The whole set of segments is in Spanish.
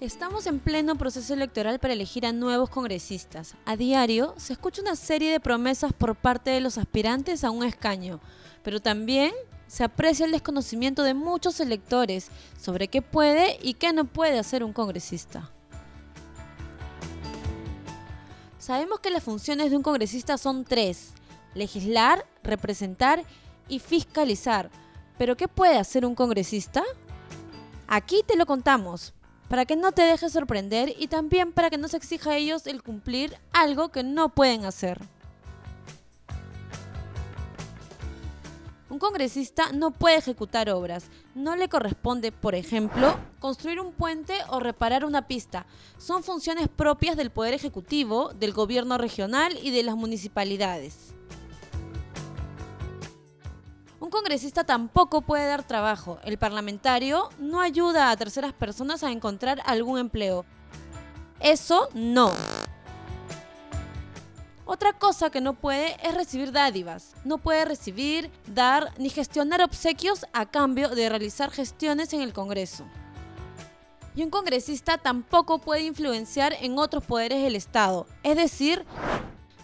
Estamos en pleno proceso electoral para elegir a nuevos congresistas. A diario se escucha una serie de promesas por parte de los aspirantes a un escaño, pero también se aprecia el desconocimiento de muchos electores sobre qué puede y qué no puede hacer un congresista. Sabemos que las funciones de un congresista son tres, legislar, representar y fiscalizar. ¿Pero qué puede hacer un congresista? Aquí te lo contamos, para que no te dejes sorprender y también para que no se exija a ellos el cumplir algo que no pueden hacer. Un congresista no puede ejecutar obras. No le corresponde, por ejemplo, construir un puente o reparar una pista. Son funciones propias del Poder Ejecutivo, del Gobierno regional y de las municipalidades. Un congresista tampoco puede dar trabajo. El parlamentario no ayuda a terceras personas a encontrar algún empleo. Eso no. Otra cosa que no puede es recibir dádivas. No puede recibir, dar ni gestionar obsequios a cambio de realizar gestiones en el Congreso. Y un congresista tampoco puede influenciar en otros poderes del Estado, es decir,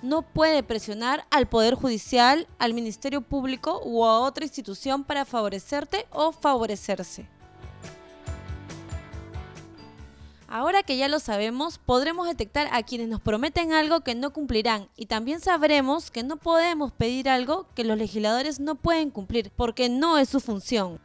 no puede presionar al Poder Judicial, al Ministerio Público u a otra institución para favorecerte o favorecerse. Ahora que ya lo sabemos, podremos detectar a quienes nos prometen algo que no cumplirán y también sabremos que no podemos pedir algo que los legisladores no pueden cumplir porque no es su función.